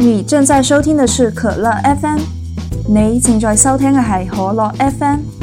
你正在收听的是可乐 FM，你正在收听嘅系可乐 FM。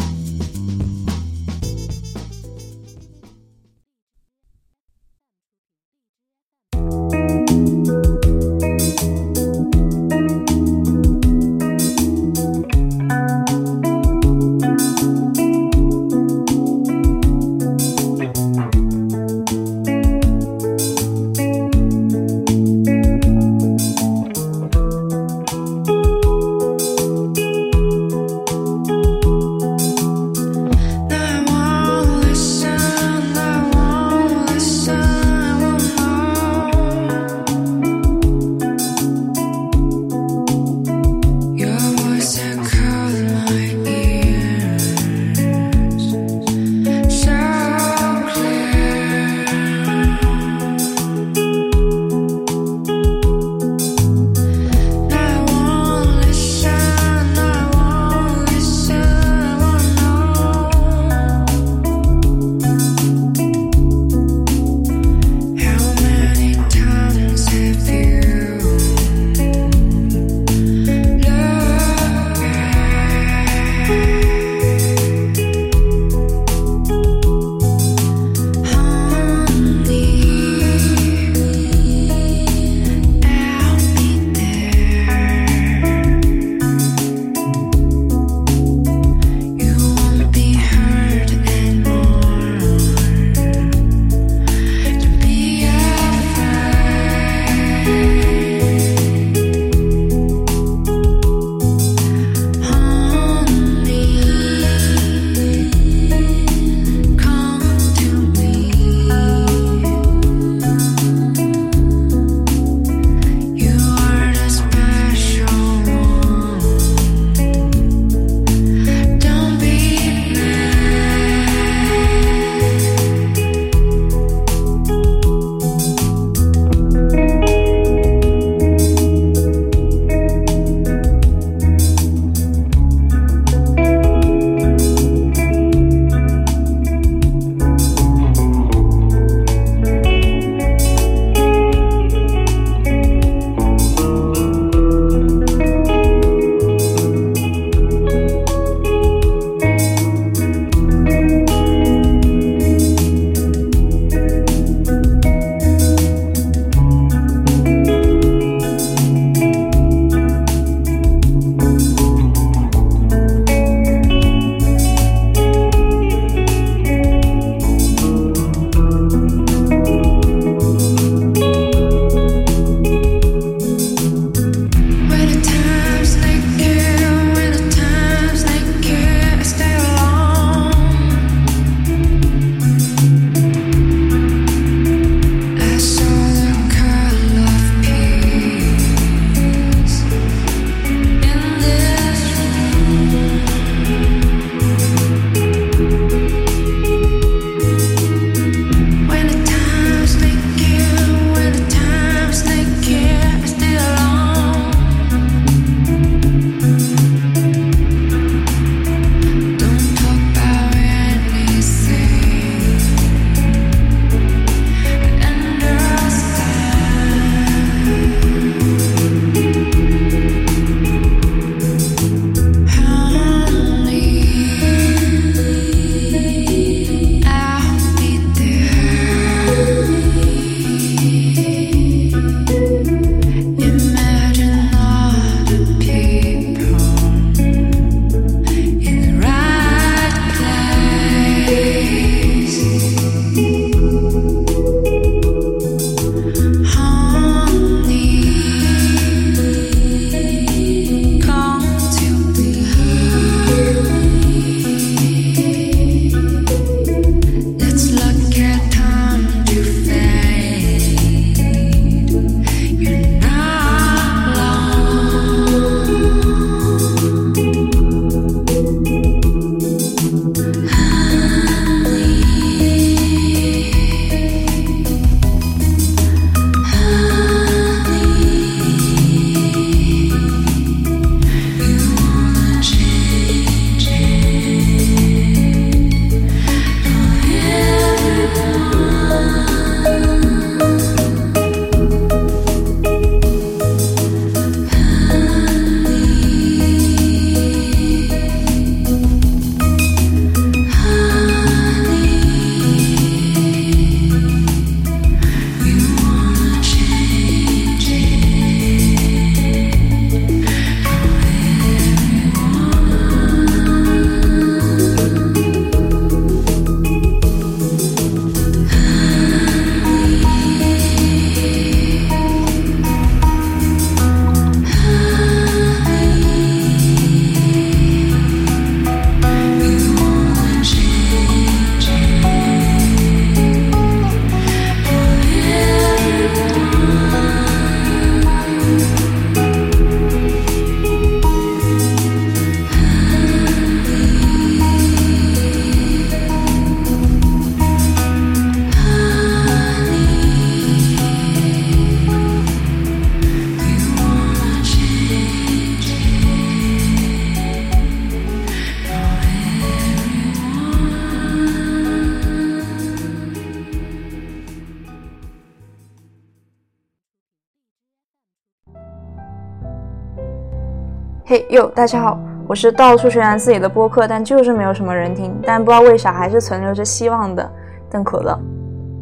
大家好，我是到处宣传自己的播客，但就是没有什么人听，但不知道为啥还是存留着希望的邓可乐。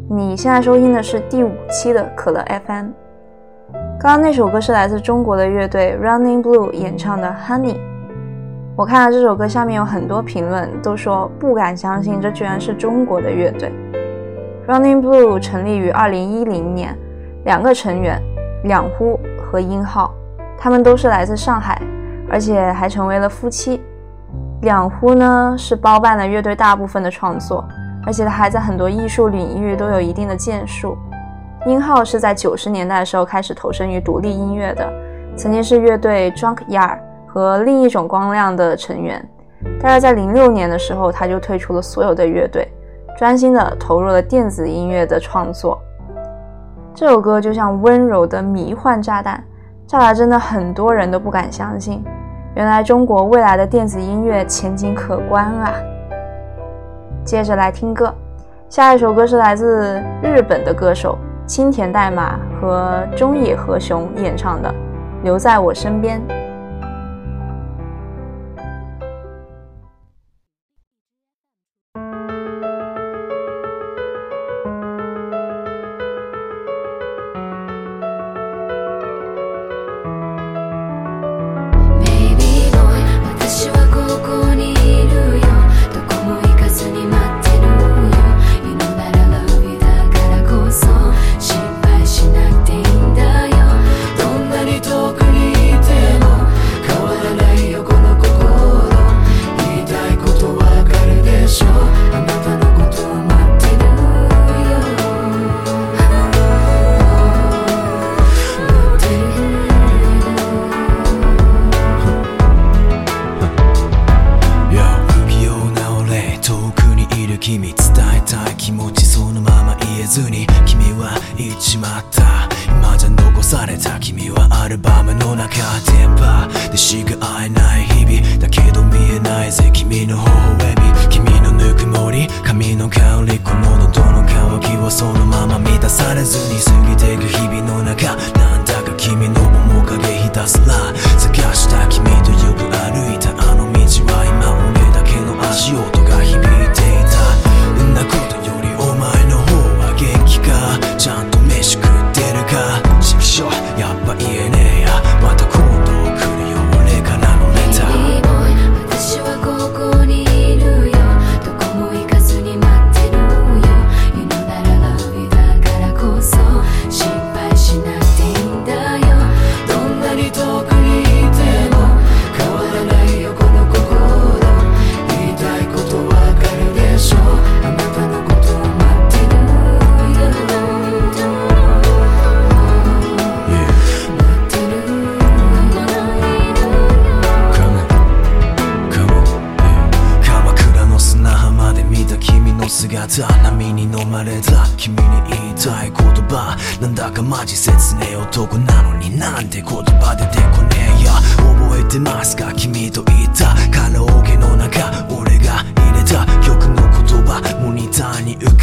你现在收听的是第五期的可乐 FM。刚刚那首歌是来自中国的乐队 Running Blue 演唱的 Honey。我看到这首歌下面有很多评论，都说不敢相信这居然是中国的乐队。Running Blue 成立于二零一零年，两个成员两呼和英浩，他们都是来自上海。而且还成为了夫妻。两呼呢是包办了乐队大部分的创作，而且他还在很多艺术领域都有一定的建树。英浩是在九十年代的时候开始投身于独立音乐的，曾经是乐队 Drunk Yard 和另一种光亮的成员。但是在零六年的时候，他就退出了所有的乐队，专心的投入了电子音乐的创作。这首歌就像温柔的迷幻炸弹。这来真的很多人都不敢相信，原来中国未来的电子音乐前景可观啊！接着来听歌，下一首歌是来自日本的歌手青田代码和中野和雄演唱的《留在我身边》。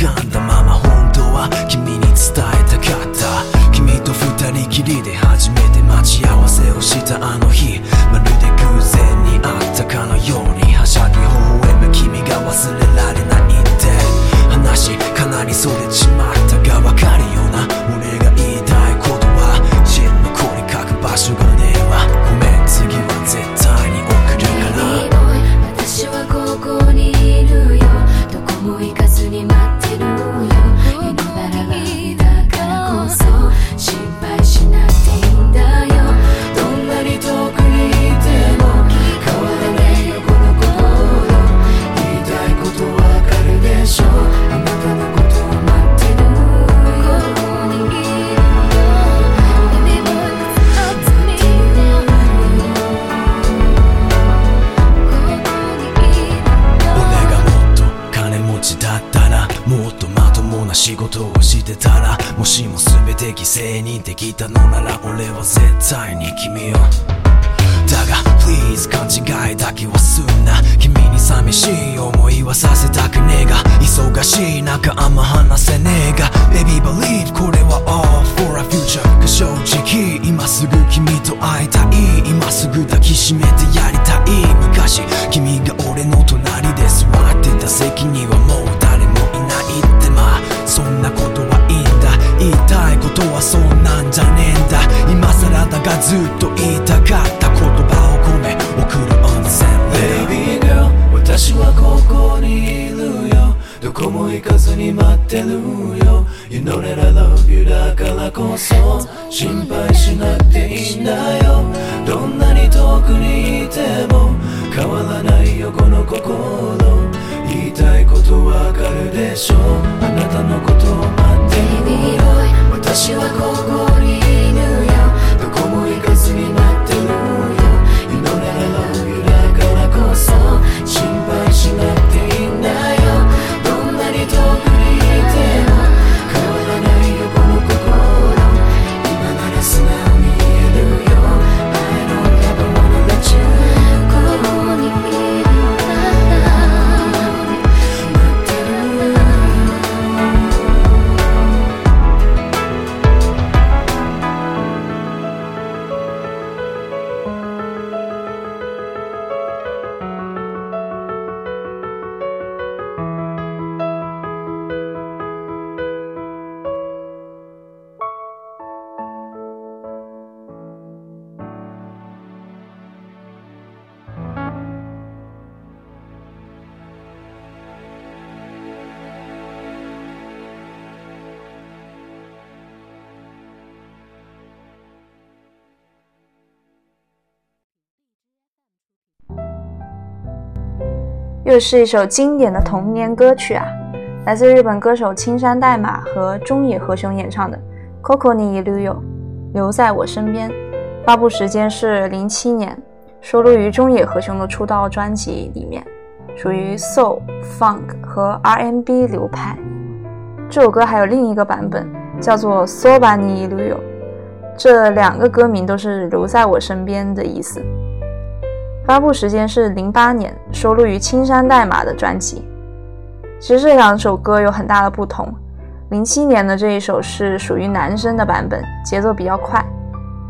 かんまま本当は君に際に君を。だが Please 勘違いだけはすんな。君に寂しい思いはさせたくねえが。忙しい中あんま話せねえが。Baby believe これは all for a future が正直今すぐ君と会いたい。今すぐ抱きしめてやりたい。昔君が俺の隣で座ってた席にはもう誰もいないって。まあそんなことはいいんだ。言いたいことはそんなんじゃねえんだ。ずっと言いたかった言葉を込め送る温泉 Baby girl 私はここにいるよ。どこも行かずに待ってるよ。You know that I love you だからこそ心配しなくていいんだよ。どんなに遠くにいても変わらないよこの心。言いたいことわかるでしょ。あなたのことを待ってる。よ私はここにいるよ又是一首经典的童年歌曲啊，来自日本歌手青山代码和中野和雄演唱的《Coco ni Iru yo》，留在我身边。发布时间是零七年，收录于中野和雄的出道专辑里面，属于 Soul、Funk 和 R&B 流派。这首歌还有另一个版本，叫做《Soba ni Iru o》，这两个歌名都是留在我身边的意思。发布时间是零八年，收录于青山代码的专辑。其实这两首歌有很大的不同。零七年的这一首是属于男生的版本，节奏比较快；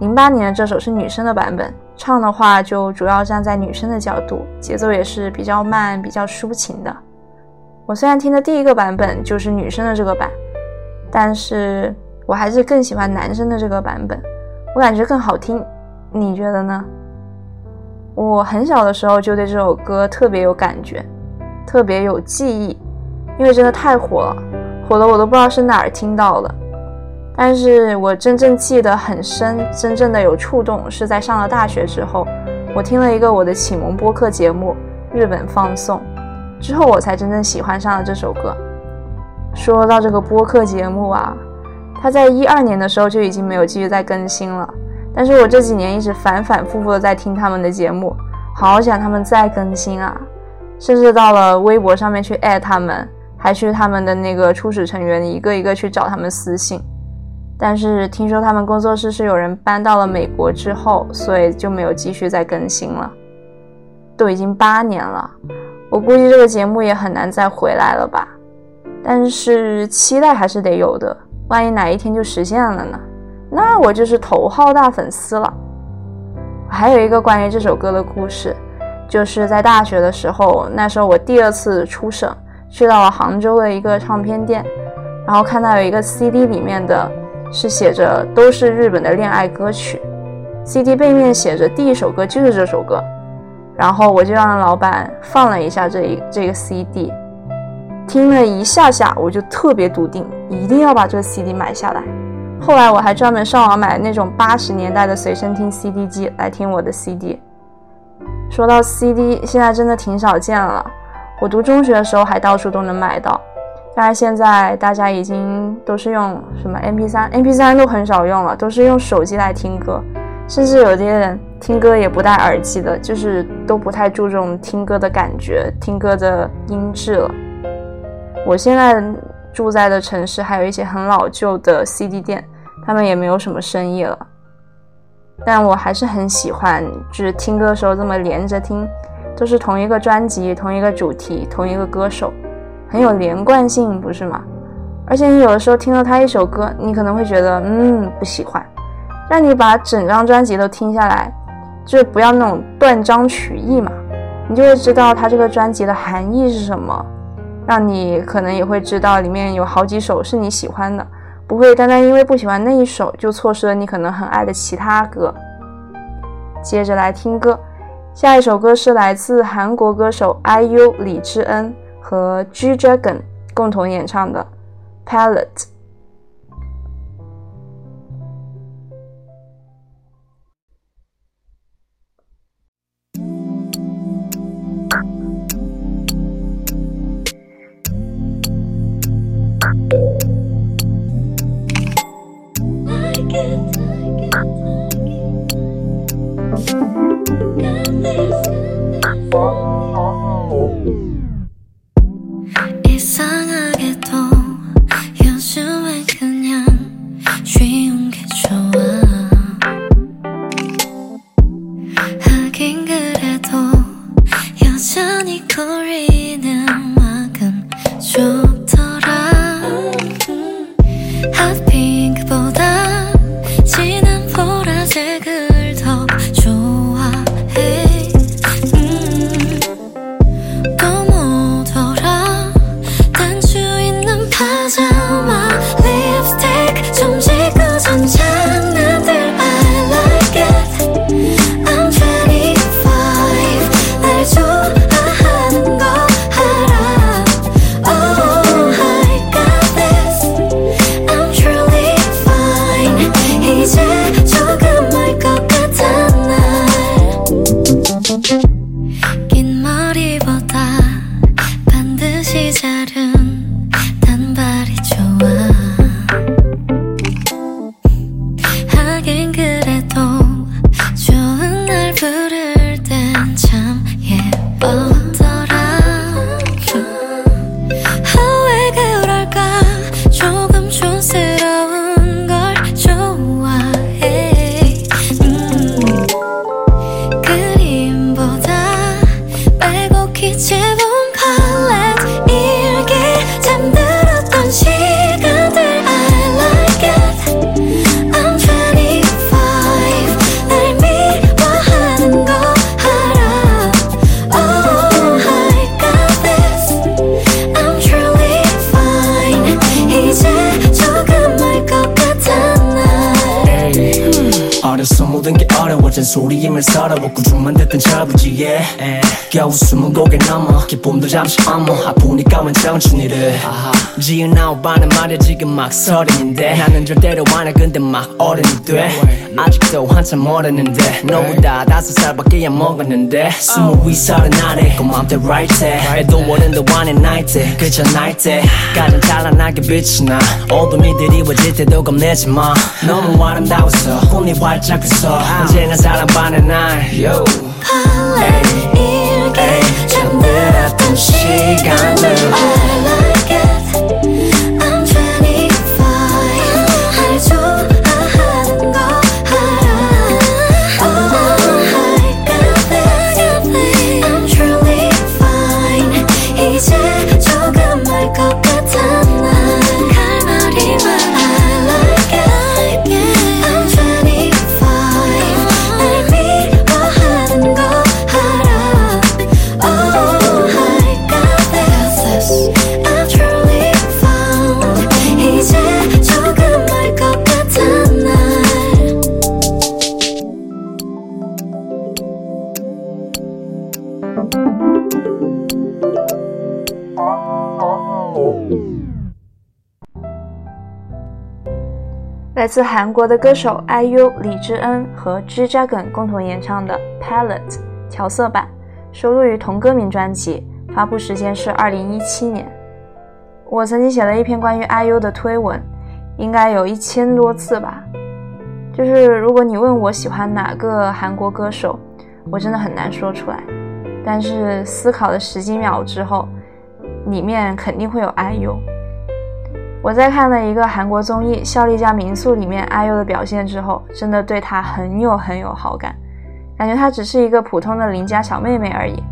零八年的这首是女生的版本，唱的话就主要站在女生的角度，节奏也是比较慢、比较抒情的。我虽然听的第一个版本就是女生的这个版，但是我还是更喜欢男生的这个版本，我感觉更好听。你觉得呢？我很小的时候就对这首歌特别有感觉，特别有记忆，因为真的太火了，火的我都不知道是哪儿听到的。但是我真正记得很深，真正的有触动是在上了大学之后，我听了一个我的启蒙播客节目《日本放送》，之后我才真正喜欢上了这首歌。说到这个播客节目啊，它在一二年的时候就已经没有继续再更新了。但是我这几年一直反反复复的在听他们的节目，好想他们再更新啊！甚至到了微博上面去艾他们，还去他们的那个初始成员一个一个去找他们私信。但是听说他们工作室是有人搬到了美国之后，所以就没有继续再更新了。都已经八年了，我估计这个节目也很难再回来了吧。但是期待还是得有的，万一哪一天就实现了呢？那我就是头号大粉丝了。还有一个关于这首歌的故事，就是在大学的时候，那时候我第二次出省，去到了杭州的一个唱片店，然后看到有一个 CD 里面的是写着都是日本的恋爱歌曲，CD 背面写着第一首歌就是这首歌，然后我就让老板放了一下这一这个 CD，听了一下下，我就特别笃定，一定要把这个 CD 买下来。后来我还专门上网买那种八十年代的随身听 CD 机来听我的 CD。说到 CD，现在真的挺少见了。我读中学的时候还到处都能买到，但是现在大家已经都是用什么 MP3，MP3 都很少用了，都是用手机来听歌，甚至有些人听歌也不戴耳机的，就是都不太注重听歌的感觉、听歌的音质了。我现在住在的城市还有一些很老旧的 CD 店。他们也没有什么生意了，但我还是很喜欢，就是听歌的时候这么连着听，都是同一个专辑、同一个主题、同一个歌手，很有连贯性，不是吗？而且你有的时候听了他一首歌，你可能会觉得嗯不喜欢，让你把整张专辑都听下来，就是不要那种断章取义嘛，你就会知道他这个专辑的含义是什么，让你可能也会知道里面有好几首是你喜欢的。不会单单因为不喜欢那一首就错失了你可能很爱的其他歌。接着来听歌。下一首歌是来自韩国歌手 IU 李智恩和 G Dragon 共同演唱的《Palette》。 삶을 살아먹고 좀만 듣던 저부지에. 겨우 숨은 고개 넘어 기쁨도 잠시 어머 아프니까 웬 청춘이를. 지은 아홉 반은 말야 지금 막 서른인데. 나는 절대로 안해. 근데 막 어른이 돼. 아직도 한참 모르는데. 너보다 다섯 살밖에 안 먹었는데. 스무 위 서른 아래 고맘대 right 해. 해도 어른도 안해 나이 때 그저 나이 때 가장 찬란하게 빛이 나. 어둠이 드리워질 때도 겁내지 마. 너무 아름다워서 꿈이 활짝 웃어 언제나 사랑받는 날. Yo. 일기 잠들었던 시간들 I like it 自韩国的歌手 IU 李智恩和 G Dragon 共同演唱的《Palette》调色版，收录于同歌名专辑，发布时间是二零一七年。我曾经写了一篇关于 IU 的推文，应该有一千多次吧。就是如果你问我喜欢哪个韩国歌手，我真的很难说出来。但是思考了十几秒之后，里面肯定会有 IU。我在看了一个韩国综艺《效力家民宿》里面 IU 的表现之后，真的对她很有很有好感，感觉她只是一个普通的邻家小妹妹而已。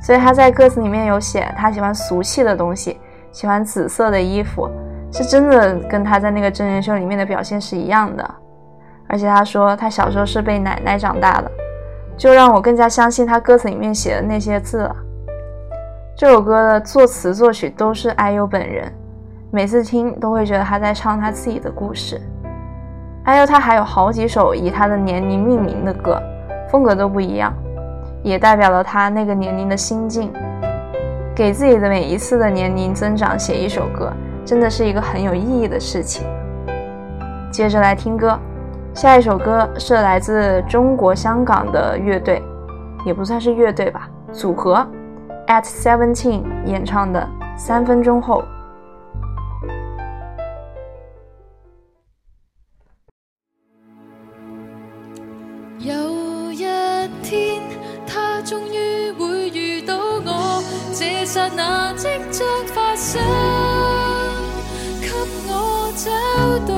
所以她在歌词里面有写，她喜欢俗气的东西，喜欢紫色的衣服，是真的跟她在那个真人秀里面的表现是一样的。而且她说她小时候是被奶奶长大的，就让我更加相信她歌词里面写的那些字了。这首歌的作词作曲都是 IU 本人。每次听都会觉得他在唱他自己的故事。还有他还有好几首以他的年龄命名的歌，风格都不一样，也代表了他那个年龄的心境。给自己的每一次的年龄增长写一首歌，真的是一个很有意义的事情。接着来听歌，下一首歌是来自中国香港的乐队，也不算是乐队吧，组合 At Seventeen 演唱的《三分钟后》。那即將發生，給我找到。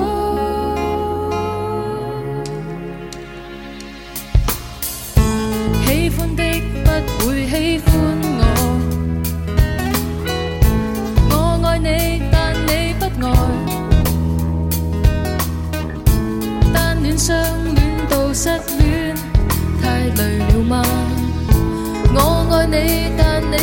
喜歡的不會喜歡我，我愛你，但你不愛。單戀相戀到失戀，太累了吗？我愛你，但你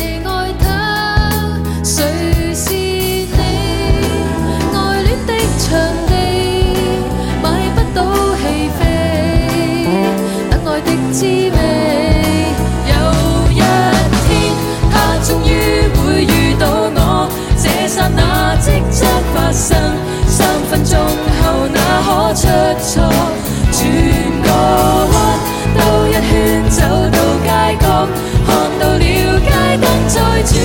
生，三分钟后那可出错？转个弯，兜一圈走到街角，看到了街灯再转，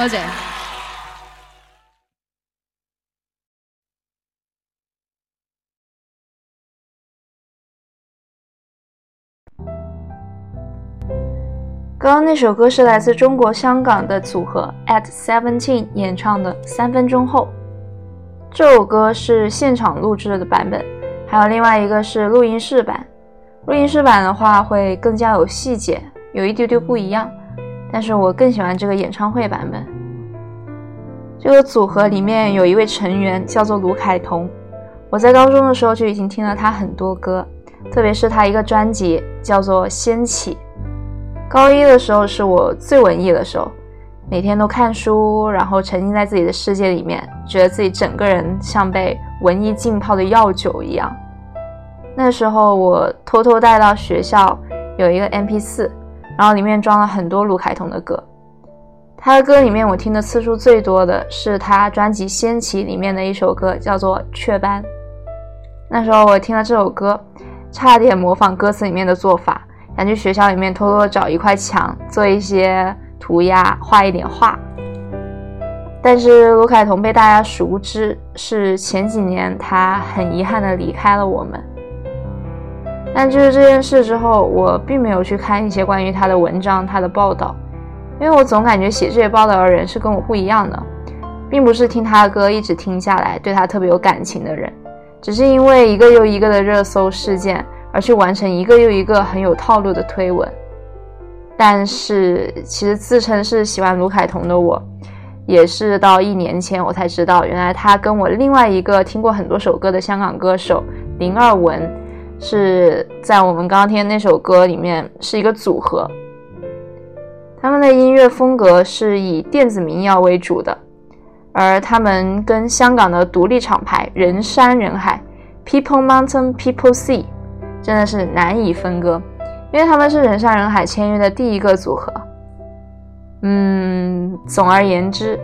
多謝。刚刚那首歌是来自中国香港的组合 At Seventeen 演唱的《三分钟后》。这首歌是现场录制的版本，还有另外一个是录音室版。录音室版的话会更加有细节，有一丢丢不一样，但是我更喜欢这个演唱会版本。这个组合里面有一位成员叫做卢凯彤，我在高中的时候就已经听了他很多歌，特别是他一个专辑叫做《掀起》。高一的时候是我最文艺的时候，每天都看书，然后沉浸在自己的世界里面，觉得自己整个人像被文艺浸泡的药酒一样。那时候我偷偷带到学校有一个 MP4，然后里面装了很多卢凯彤的歌。他的歌里面我听的次数最多的是他专辑《掀起》里面的一首歌，叫做《雀斑》。那时候我听了这首歌，差点模仿歌词里面的做法，想去学校里面偷偷找一块墙做一些涂鸦，画一点画。但是卢凯彤被大家熟知是前几年他很遗憾的离开了我们。但就是这件事之后，我并没有去看一些关于他的文章、他的报道，因为我总感觉写这些报道的人是跟我不一样的，并不是听他的歌一直听下来对他特别有感情的人，只是因为一个又一个的热搜事件而去完成一个又一个很有套路的推文。但是其实自称是喜欢卢凯彤的我，也是到一年前我才知道，原来他跟我另外一个听过很多首歌的香港歌手林二文。是在我们刚刚听那首歌里面是一个组合，他们的音乐风格是以电子民谣为主的，而他们跟香港的独立厂牌人山人海 （People Mountain People Sea） 真的是难以分割，因为他们是人山人海签约的第一个组合。嗯，总而言之，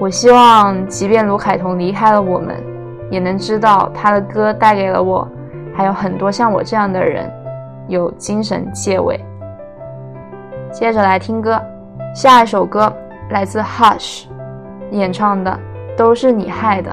我希望即便卢凯彤离开了我们，也能知道他的歌带给了我。还有很多像我这样的人，有精神借位。接着来听歌，下一首歌来自 Hush 演唱的《都是你害的》。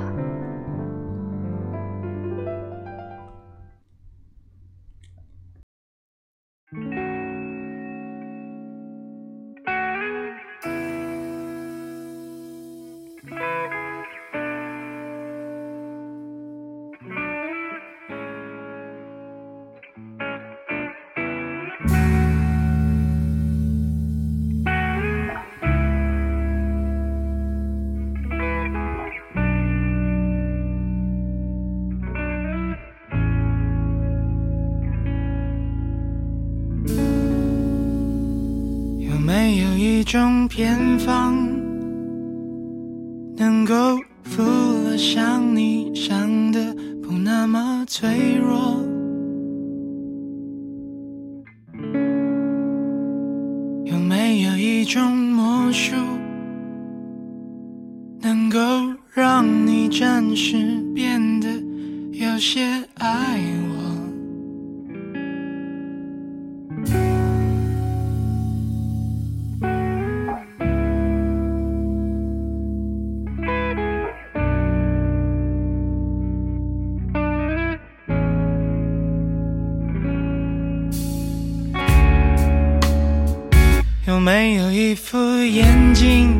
能够服了像你想的不那么脆弱。有没有一种魔术，能够让你暂时变得有些爱副眼镜？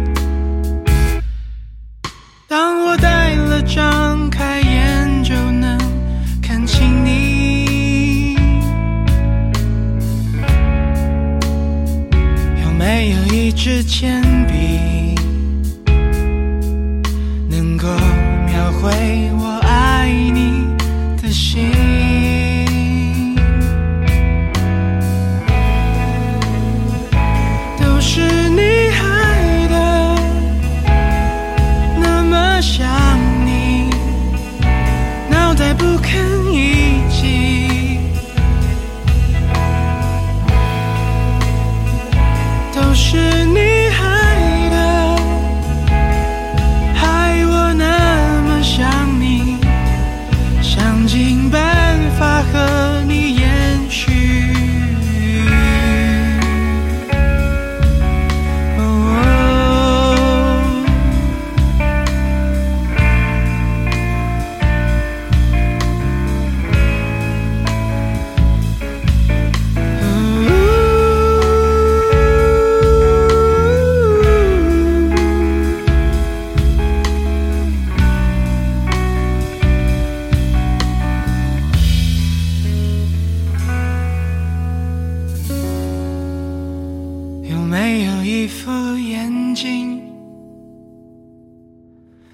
一副眼镜？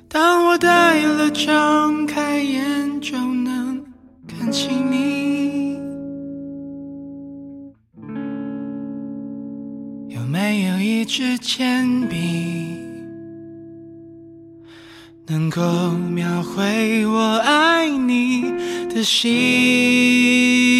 当我戴了，张开眼就能看清你。有没有一支铅笔，能够描绘我爱你的心？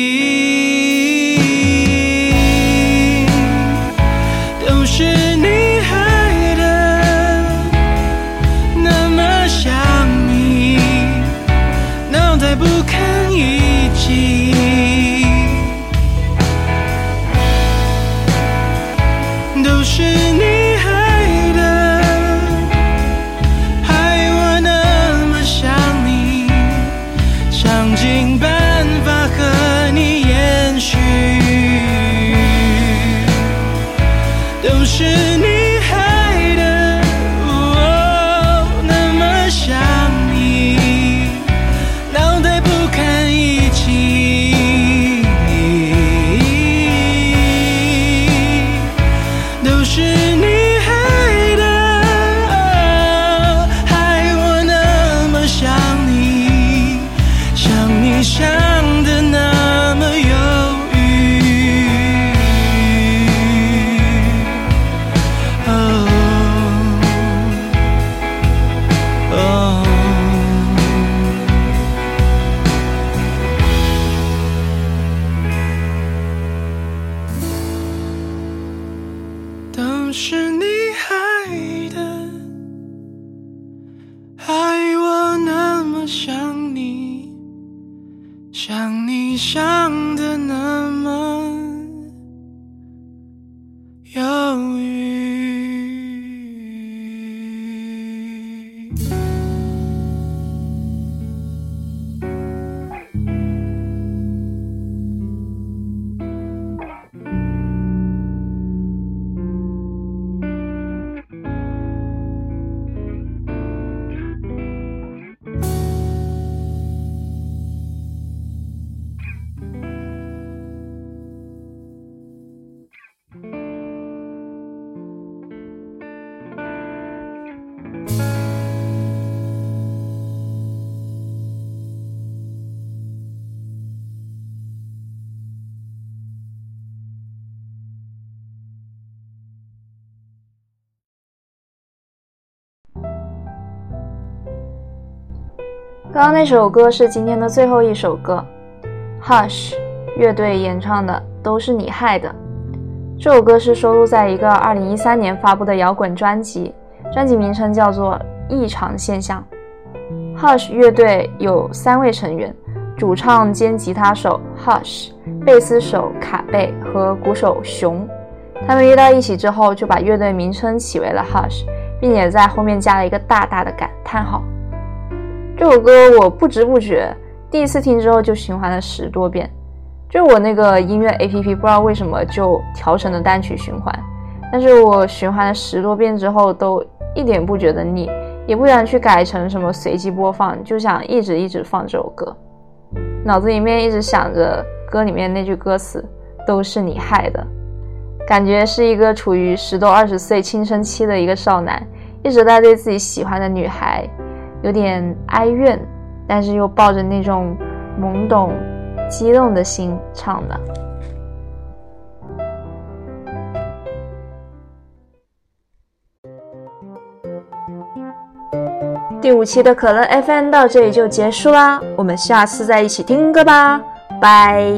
刚刚那首歌是今天的最后一首歌，Hush 乐队演唱的《都是你害的》。这首歌是收录在一个2013年发布的摇滚专辑，专辑名称叫做《异常现象》。Hush 乐队有三位成员，主唱兼吉他手 Hush、贝斯手卡贝和鼓手熊。他们约到一起之后，就把乐队名称起为了 Hush，并且在后面加了一个大大的感叹号。这首歌我不知不觉第一次听之后就循环了十多遍，就我那个音乐 APP 不知道为什么就调成了单曲循环，但是我循环了十多遍之后都一点不觉得腻，也不想去改成什么随机播放，就想一直一直放这首歌，脑子里面一直想着歌里面那句歌词都是你害的，感觉是一个处于十多二十岁青春期的一个少男，一直在对自己喜欢的女孩。有点哀怨，但是又抱着那种懵懂、激动的心唱的。第五期的可乐 FM 到这里就结束啦，我们下次再一起听歌吧，拜。